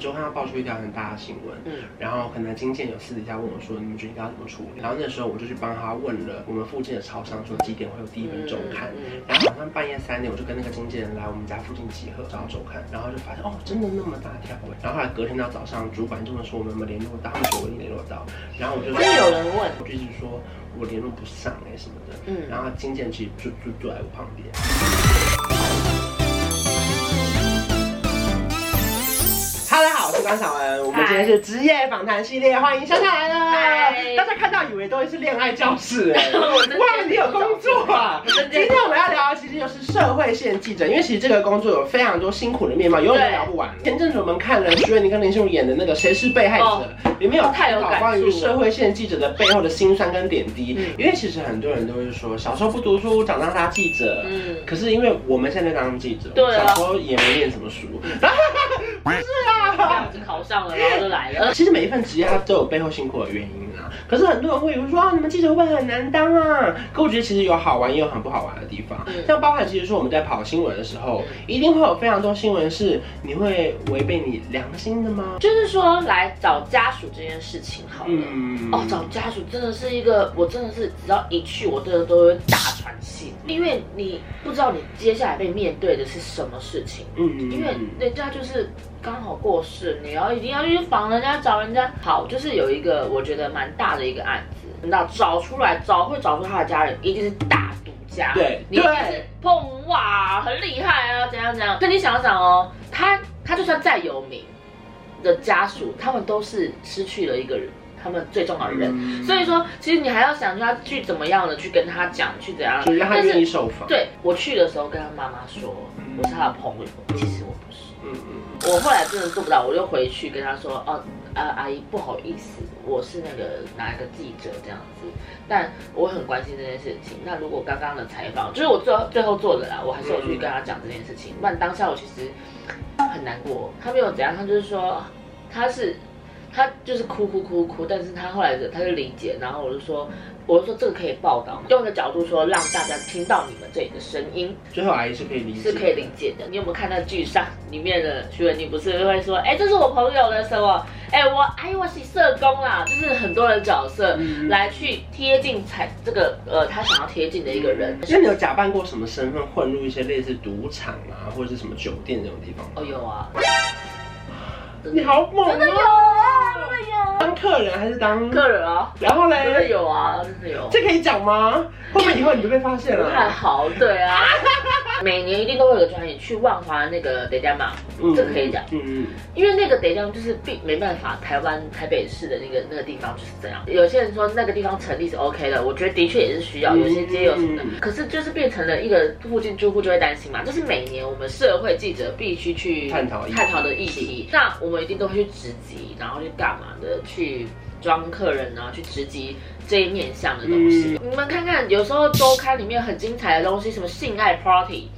周刊要爆出一条很大的新闻，嗯，然后可能经纪人有私底下问我说，你们觉得应该要怎么处理？然后那时候我就去帮他问了我们附近的超商，说几点会有第一本周刊，然后晚上半夜三点，我就跟那个经纪人来我们家附近集合找到周刊，然后就发现哦，真的那么大条哎，然后后来隔天到早上，主管就问说我们有没有联络到，他们说我已经联络到，然后我就说有人问，我就一直说我联络不上哎什么的，嗯，然后经纪人其实就就坐在我旁边。关韶文。我们今天是职业访谈系列，欢迎香香来了。大家看到以为都是恋爱教室哎，哇，你有工作啊！今天我们要聊的其实就是社会线记者，因为其实这个工作有非常多辛苦的面貌，永远都聊不完。前阵子我们看了徐伟宁跟林心如演的那个《谁是被害者》，里面有探讨关于社会线记者的背后的辛酸跟点滴。因为其实很多人都会说，小时候不读书，长大当记者。嗯，可是因为我们现在当记者，小时候也没念什么书。不是啊。这样子考上了，然后就来了。其实每一份职业它都有背后辛苦的原因啊。可是很多人会以为说啊，你们记者会不会很难当啊？可我觉得其实有好玩也有很不好玩的地方。嗯、像包含其实说我们在跑新闻的时候，一定会有非常多新闻是你会违背你良心的吗？就是说来找家属这件事情好了。嗯、哦，找家属真的是一个，我真的是只要一去，我真的都会大喘气，因为你不知道你接下来被面对的是什么事情。嗯，因为人家就是。刚好过世，你要一定要去访人家，找人家。好，就是有一个我觉得蛮大的一个案子，你知道找出来，找会找出他的家人，一定是大独家。对，你一定是碰哇，很厉害啊，怎样怎样。可你想想哦，他他就算再有名的家属，他们都是失去了一个人，他们最重要的人。嗯、所以说，其实你还要想他去怎么样的去跟他讲，去怎样，就让他愿意受访。对，我去的时候跟他妈妈说，我是他的朋友，其实我后来真的做不到，我就回去跟他说：“哦，呃，阿姨不好意思，我是那个哪一个记者这样子，但我很关心这件事情。那如果刚刚的采访，就是我最后最后做的啦，我还是有去跟他讲这件事情。不然当下我其实很难过，他没有怎样，他就是说他是他就是哭哭哭哭，但是他后来的他就理解，然后我就说。”我就说这个可以报道，用个角度说让大家听到你们这里的声音。最后阿姨是可以理解，是可以理解的。你有没有看到剧上里面的徐文宁不是会说，哎，这是我朋友的什么？哎，我哎我是社工啦，就是很多的角色来去贴近才这个呃他想要贴近的一个人。那你有假扮过什么身份混入一些类似赌场啊或者是什么酒店这种地方？哦有啊。你好猛啊！客人还是当客人啊？然后嘞？真的有啊，真的有。这可以讲吗？会不会以后你就被发现了？不太好，对啊。每年一定都会有个专业去万华那个得奖嘛，这个可以讲。嗯嗯。因为那个得奖就是并没办法，台湾台北市的那个那个地方就是这样。有些人说那个地方成立是 OK 的，我觉得的确也是需要，有些街有什么的。可是就是变成了一个附近住户就会担心嘛，这是每年我们社会记者必须去探讨探讨的议题。那我们一定都会去直击，然后去干嘛的？去装客人啊，去直击这一面向的东西。嗯、你们看看，有时候周刊里面很精彩的东西，什么性爱 party。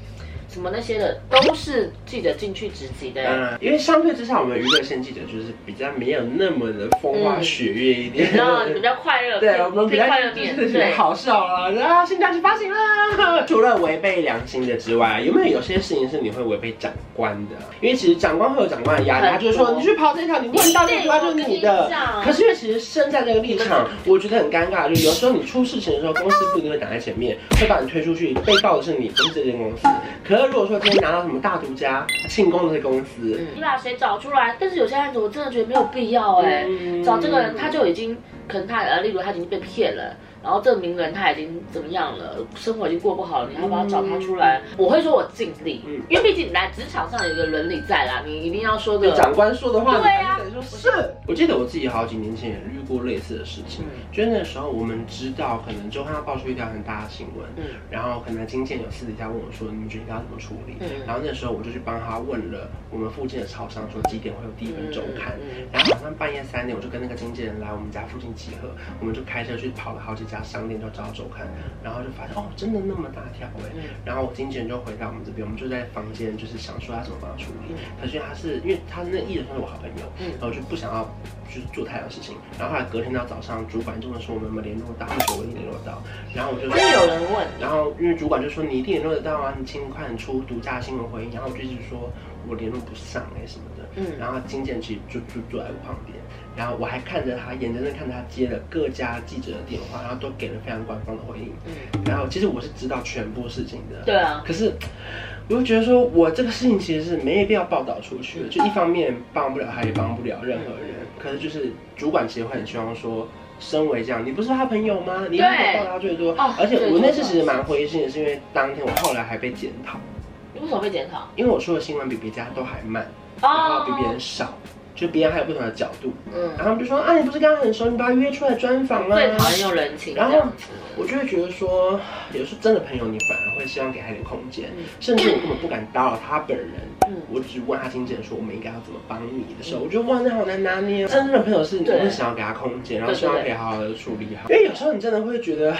什么那些的都是记者进去直击的，嗯，因为相对之下，我们娱乐线记者就是比较没有那么的风花雪月一点，然后、嗯、比较快乐，对，我们比较快乐点，对，好笑啊，然后新假期发行啦。除了违背良心的之外，有没有有些事情是你会违背长官的？因为其实长官会有长官的压力，他就是说你去跑这条，你问到这句话就是你的。可是因为其实身在这个立场，我觉得很尴尬，就有时候你出事情的时候，公司不一定会挡在前面，会把你推出去，被告的是你，不是这间公司。可如果说今天拿到什么大独家庆功的公司，你把谁找出来？但是有些案子我真的觉得没有必要哎，找这个人他就已经可能他呃，例如他已经被骗了。然后这个名人他已经怎么样了？生活已经过不好了，你还要不要找他出来？嗯、我会说我尽力，嗯，因为毕竟来职场上有一个伦理在啦，你一定要说个长官说的话，对呀、啊，你说是。我记得我自己好几年前也遇过类似的事情，嗯、就那时候我们知道可能周刊要爆出一条很大的新闻，嗯，然后可能经纪人有私底下问我说，你们觉得应该要怎么处理？嗯，然后那时候我就去帮他问了我们附近的超商，说几点会有第一份周刊？嗯、然后晚上半夜三点，我就跟那个经纪人来我们家附近集合，我们就开车去跑了好几家商店，就找。走看，然后就发现哦，真的那么大条哎，然后我经纪人就回到我们这边，我们就在房间就是想说他怎么帮他处理。可是他是因为他那艺人算是我好朋友，然后就就不想要就是做太多事情。然后后来隔天到早上，主管就问说我们有没有联络到，他们说我一联络到。然后我就说有人问，然后因为主管就说你一定联络得到啊，你尽快出独家新闻回应。然后我就一直说我联络不上哎、欸、什么的。嗯。然后经纪其实就就坐在我旁边，然后我还看着他，眼睁睁看着他接了各家记者的电话，然后都给了非常官方的回应。嗯。然后其实我是知道全部事情的。对啊。可是。我就觉得说，我这个事情其实是没必要报道出去的。就一方面帮不了他，也帮不了任何人。可是就是主管其实会很希望说，身为这样，你不是他朋友吗？你应该报道最多。而且我那次其实蛮灰心的，是因为当天我后来还被检讨。你为什么被检讨？因为我说的新闻比别家都还慢，然后比别人少。就别人还有不同的角度，嗯，然后他们就说啊，你不是跟他很熟，你把他约出来专访吗。最讨厌用人情。然后我就会觉得说，有时候真的朋友，你反而会希望给他一点空间，嗯、甚至我根本不敢打扰他本人。嗯，我只问他经纪人说，我们应该要怎么帮你的时候，嗯、我觉得哇，那好难拿捏。真正的朋友是你会想要给他空间，然后希望可以好好的处理好。因为有时候你真的会觉得。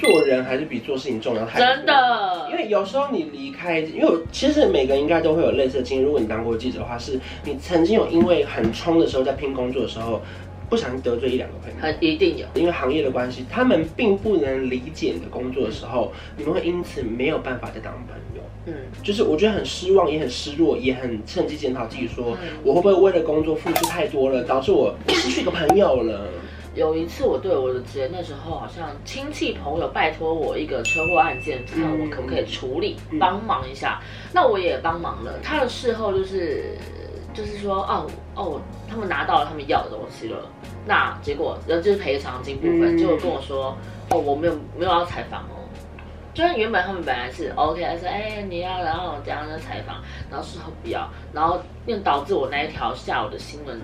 做人还是比做事情重要太多。真的，因为有时候你离开，因为其实每个人应该都会有类似的经历。如果你当过记者的话，是你曾经有因为很冲的时候，在拼工作的时候，不小心得罪一两个朋友。很一定有，因为行业的关系，他们并不能理解你的工作的时候，你们会因此没有办法再当朋友。嗯，就是我觉得很失望，也很失落，也很趁机检讨自己，说我会不会为了工作付出太多了，导致我失去一个朋友了。有一次，我对我的职业那时候好像亲戚朋友拜托我一个车祸案件，看我可不可以处理，帮忙一下。那我也帮忙了。他的事后就是，就是说，哦哦，他们拿到了他们要的东西了。那结果，然后就是赔偿金部分，结果跟我说，哦，我没有没有要采访哦。就是原本他们本来是 OK，他说，哎，你要然后怎样的采访，然后事后不要，然后又导致我那一条下午的新闻。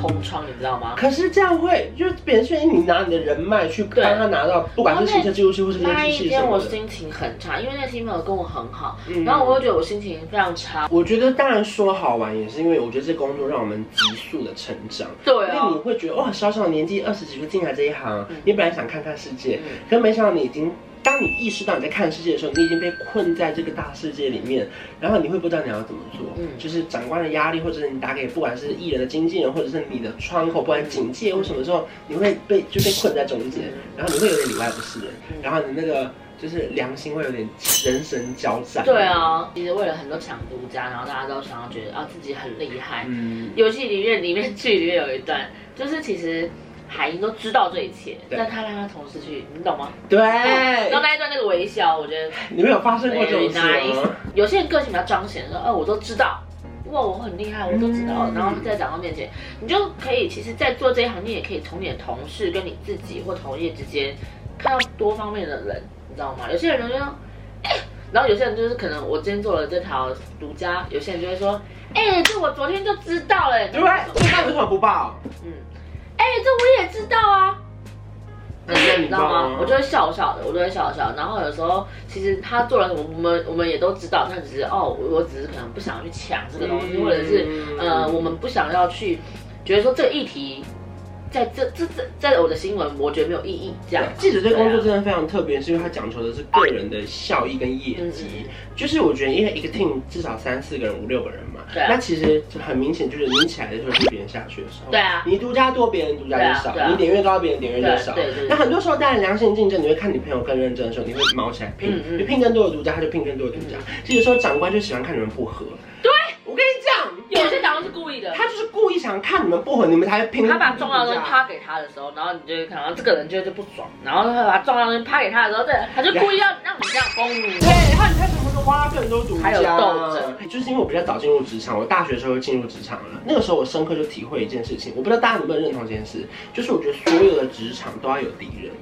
空窗，你知道吗？可是这样会，就是别人劝你拿你的人脉去帮他拿到，不管是行车记录器或是那一天我心情很差，因为那个新朋友跟我很好，嗯、然后我会觉得我心情非常差。我觉得当然说好玩也是因为我觉得这工作让我们急速的成长，对、哦，因为你会觉得哇，小小的年纪二十几岁进来这一行，嗯、你本来想看看世界，嗯、可是没想到你已经。当你意识到你在看世界的时候，你已经被困在这个大世界里面，然后你会不知道你要怎么做。嗯，就是长官的压力，或者是你打给不管是艺人的经纪人，或者是你的窗口，不管警戒或什么时候，你会被就被困在中间，然后你会有点里外不是人，然后你那个就是良心会有点人神交战。对啊，其实为了很多抢独家，然后大家都想要觉得啊自己很厉害。嗯，游戏里面里面剧里面有一段，就是其实。海英都知道这一切，但他让他同事去，你懂吗？对。然后那一段那个微笑，我觉得你们有发生过这种事吗？有些人个性比较彰显，说，哦，我都知道，哇，我很厉害，我都知道。然后在长官面前，你就可以，其实，在做这一行，你也可以从你的同事跟你自己或同业之间看到多方面的人，你知道吗？有些人就说，哎，然后有些人就是可能我今天做了这条独家，有些人就会说，哎，这我昨天就知道了，对不对？为什么不报？嗯。哎、欸，这我也知道啊，你知道吗？我就会笑笑的，我就会笑笑。然后有时候其实他做了什么，我们我们也都知道，但只是哦，我只是可能不想去抢这个东西，或者是呃，我们不想要去觉得说这个议题。在这这这，在我的新闻，我觉得没有意义。这样，记者对工作真的非常特别，是因为他讲求的是个人的效益跟业绩。就是我觉得，因为一个 team 至少三四个人、五六个人嘛，对。那其实就很明显，就是你起来的时候是别人下去的时候。对啊。你独家多，别人独家就少。你点越高，别人点越少。对对。那很多时候，当然良性竞争，你会看你朋友更认真的时候，你会卯起来拼。你拼更多的独家，他就拼更多的独家。其实有时候长官就喜欢看你们不合。对。我跟你讲，有些长官是故意的，他就是故意想看你们不合，你们才拼。他把重要的东西趴给他的时候，然后你就会看到这个人就就不爽，然后他把重要的东西趴给他的时候，对，他就故意要让你这样崩你。对，然后你看什么都花更多独家，还有斗争。就是因为我比较早进入职场，我大学的时候就进入职场了，那个时候我深刻就体会一件事情，我不知道大家能不能认同这件事，就是我觉得所有的职场都要有敌人。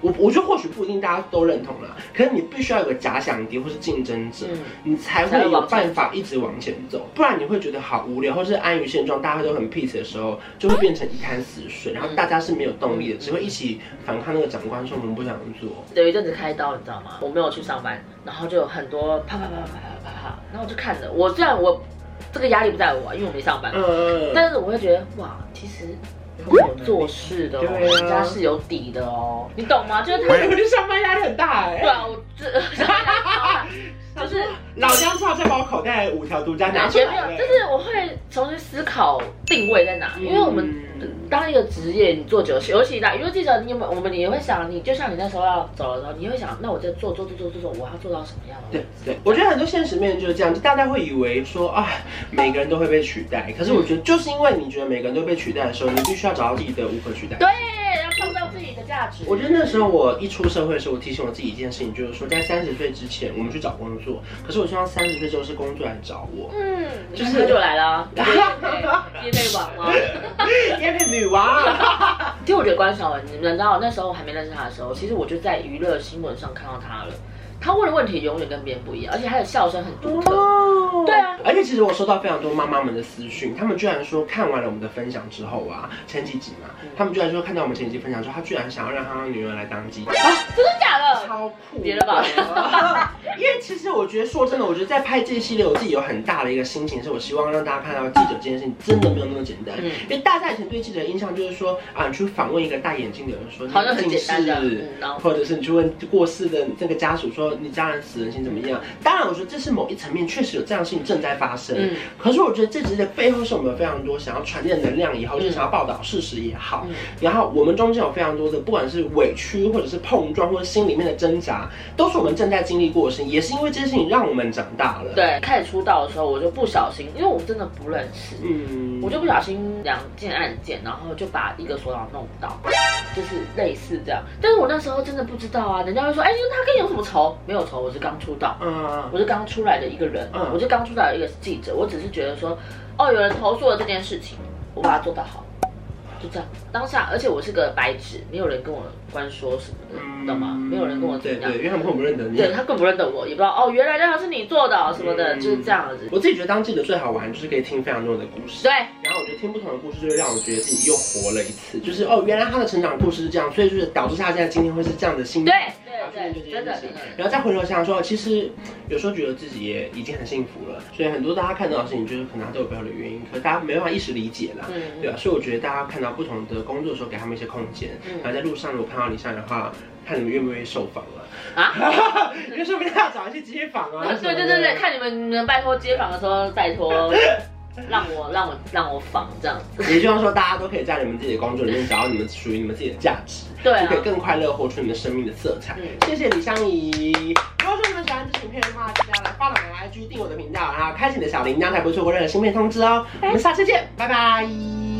我我觉得或许不一定大家都认同啦可是你必须要有个假想敌或是竞争者你才会有办法一直往前走不然你会觉得好无聊或是安于现状大家都很 peace 的时候就会变成一滩死水然后大家是没有动力的只会一起反抗那个长官说我们不想做。有一阵子开刀你知道吗？我没有去上班然后就有很多啪啪啪啪啪啪啪然后我就看着我虽然我这个压力不在我因为我没上班嗯。但是我会觉得哇其实有做事的，人家是有底的哦，你懂吗？就是他，我觉得上班压力很大哎。对啊，我这 就是老姜说再把我口袋五条独家拿出来。就是我会重新思考定位在哪，因为我们当一个职业，你做久，尤其那，因为记者，你有没有？我们也会想，你就像你那时候要走的时候，你会想，那我在做做做做做做，我要做到什么样的？对对，我觉得很多现实面就是这样，就大家会以为说啊，每个人都会被取代，可是我觉得就是因为你觉得每个人都被取代的时候，你必须要找到自己的无可取代。对。我觉得那时候我一出社会的时候，我提醒我自己一件事情，就是说在三十岁之前，我们去找工作。可是我希望三十岁之后是工作来找我。嗯，就是就来了。业配王吗？业配 女王。其实我觉得关晓文，你们知道那时候我还没认识他的时候，其实我就在娱乐新闻上看到他了。他问的问题永远跟别人不一样，而且他的笑声很独特。哦，对啊，而且其实我收到非常多妈妈们的私讯，他们居然说看完了我们的分享之后啊，前几集嘛，他们居然说看到我们前几集分享之后，他居然想要让他女儿来当记者。啊，真的假的？超酷，别了吧。因为其实我觉得说真的，我觉得在拍这一系列，我自己有很大的一个心情，是我希望让大家看到记者这件事情真的没有那么简单。嗯，因为大家以前对记者的印象就是说啊，你去访问一个戴眼镜的人说，好像很简单的，嗯，或者是你去问过世的这个家属说，你家人死人心。怎么样？当然，我觉得这是某一层面确实有这样的事情正在发生。嗯，可是我觉得这只是的背后是我们有非常多想要传递的能量，以后就想要报道事实也好。嗯，然后我们中间有非常多的，不管是委屈，或者是碰撞，或者心里面的挣扎，都是我们正在经历过的事情。也是因为这些事情让我们长大了。对，开始出道的时候，我就不小心，因为我真的不认识，嗯，我就不小心两件案件，然后就把一个所长弄到，就是类似这样。但是我那时候真的不知道啊，人家会说，哎，他跟你有什么仇？没有仇，我是刚。出道，嗯，我是刚出来的一个人，嗯，我是刚出来的一个记者，我只是觉得说，哦，有人投诉了这件事情，我把它做得好，就这样。当下，而且我是个白纸，没有人跟我关说什么的，嗯、懂吗？没有人跟我怎样，对，对，因为他们根本不认得你，对，他更不认得我，也不知道哦，原来那条是你做的什么的，嗯、就是这样子。我自己觉得当记者最好玩，就是可以听非常多的故事，对。然后我觉得听不同的故事，就会让我觉得自己又活了一次，就是哦，原来他的成长故事是这样，所以就是导致他现在今天会是这样的心态。对。对，就这件事情，然后再回头想说，其实有时候觉得自己也已经很幸福了。所以很多大家看到的事情，就是可能他都有背后的原因，可是大家没办法一时理解啦，嗯、对啊？所以我觉得大家看到不同的工作的时候，给他们一些空间。嗯、然后在路上如果看到李湘的话，看你们愿不愿意受访了啊？因为说不定要找一些街访啊。对对对对，看你们能拜托街访的时候，拜托。让我让我让我仿这样子，也希望说大家都可以在你们自己的工作里面找到你们属于你们自己的价值，对、啊，就可以更快乐活出你们生命的色彩。嗯、谢谢李香怡。如果说你们喜欢这支影片的话，记得要来 follow 我的 IG，订我的频道，然后开启你的小铃铛，才不会错过任何新片通知哦。我们下次见，拜拜。